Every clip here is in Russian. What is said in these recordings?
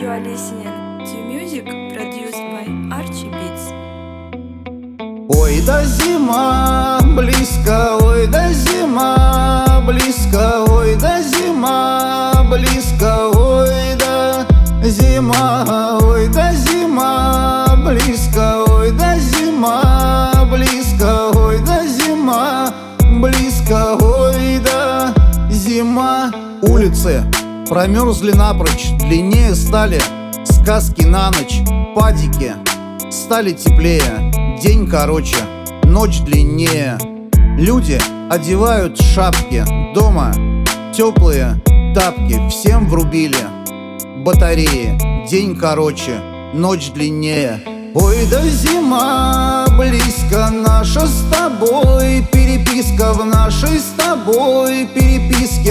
You are listening to music produced by Archie Beats. Ой, да зима близко, ой, да зима близко, ой, да зима близко, ой, да зима, ой, да зима близко, ой, да зима близко, ой, да зима близко, ой, да зима. Улицы промерзли напрочь, длиннее стали сказки на ночь, падики стали теплее, день короче, ночь длиннее. Люди одевают шапки, дома теплые тапки, всем врубили батареи, день короче, ночь длиннее. Ой, да зима близко наша с тобой Переписка в нашей с тобой Переписке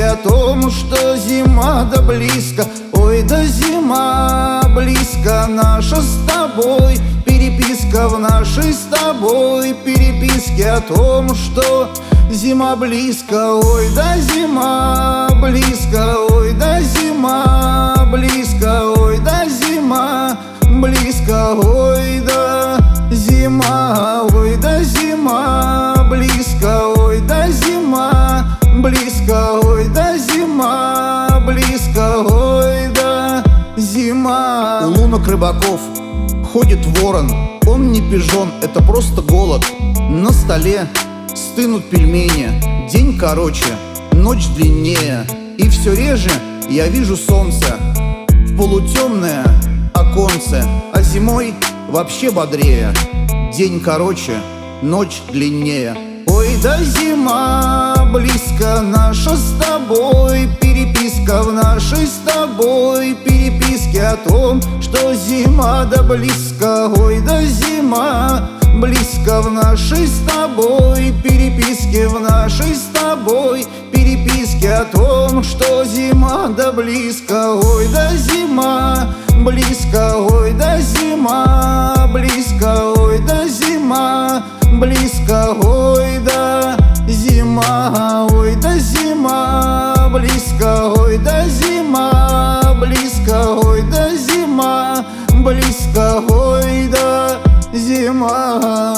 о том, что зима да близко. Ой, да зима близко наша с тобой. Переписка в нашей с тобой. Переписке о том, что зима близко. Ой, да зима зима близко Ой, да зима. Лунок рыбаков ходит ворон. Он не пижон, это просто голод. На столе стынут пельмени. День короче, ночь длиннее. И все реже я вижу солнце. В полутемное оконце. А зимой вообще бодрее. День короче, ночь длиннее. Ой, да зима близко наша с тобой изредка в нашей с тобой переписке о том, что зима да близко, ой да зима. Близко в нашей с тобой переписке, в нашей с тобой переписке о том, что зима да близко, ой да зима. Близко, ой да зима, близко, ой да зима. Близко, ой да зима, ой да зима, близко близко, ой, да зима.